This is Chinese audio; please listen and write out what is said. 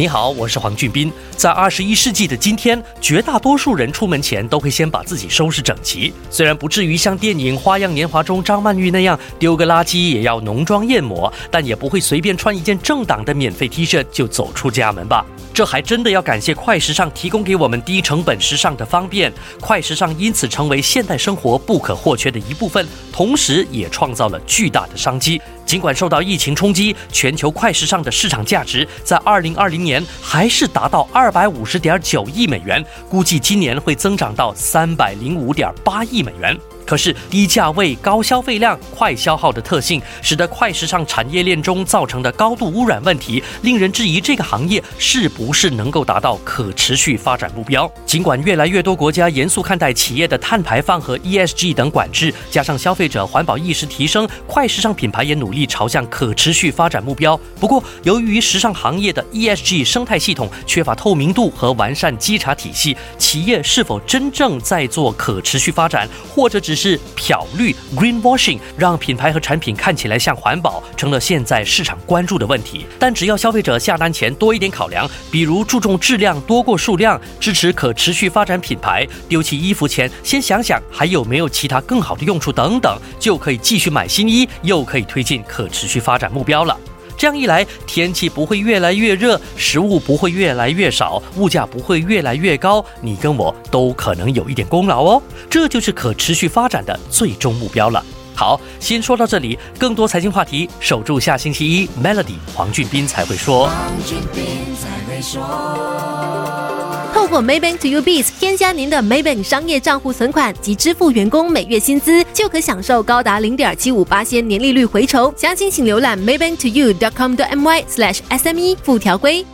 你好，我是黄俊斌。在二十一世纪的今天，绝大多数人出门前都会先把自己收拾整齐。虽然不至于像电影《花样年华》中张曼玉那样丢个垃圾也要浓妆艳抹，但也不会随便穿一件正党的免费 T 恤就走出家门吧。这还真的要感谢快时尚提供给我们低成本时尚的方便，快时尚因此成为现代生活不可或缺的一部分，同时也创造了巨大的商机。尽管受到疫情冲击，全球快时尚的市场价值在二零二零年还是达到二百五十点九亿美元，估计今年会增长到三百零五点八亿美元。可是低价位、高消费量、快消耗的特性，使得快时尚产业链中造成的高度污染问题，令人质疑这个行业是不是能够达到可持续发展目标。尽管越来越多国家严肃看待企业的碳排放和 ESG 等管制，加上消费者环保意识提升，快时尚品牌也努力朝向可持续发展目标。不过，由于时尚行业的 ESG 生态系统缺乏透明度和完善稽查体系，企业是否真正在做可持续发展，或者只是是漂绿 （greenwashing），让品牌和产品看起来像环保，成了现在市场关注的问题。但只要消费者下单前多一点考量，比如注重质量多过数量，支持可持续发展品牌，丢弃衣服前先想想还有没有其他更好的用处等等，就可以继续买新衣，又可以推进可持续发展目标了。这样一来，天气不会越来越热，食物不会越来越少，物价不会越来越高，你跟我都可能有一点功劳哦。这就是可持续发展的最终目标了。好，先说到这里，更多财经话题，守住下星期一，Melody 黄俊斌才会说。黄俊斌才会说。透过 Maybank to You Biz 添加您的 Maybank 商业账户存款及支付员工每月薪资，就可享受高达零点七五八仙年利率回酬。详情请浏览 maybank to you dot com 的 my slash sme 附条规。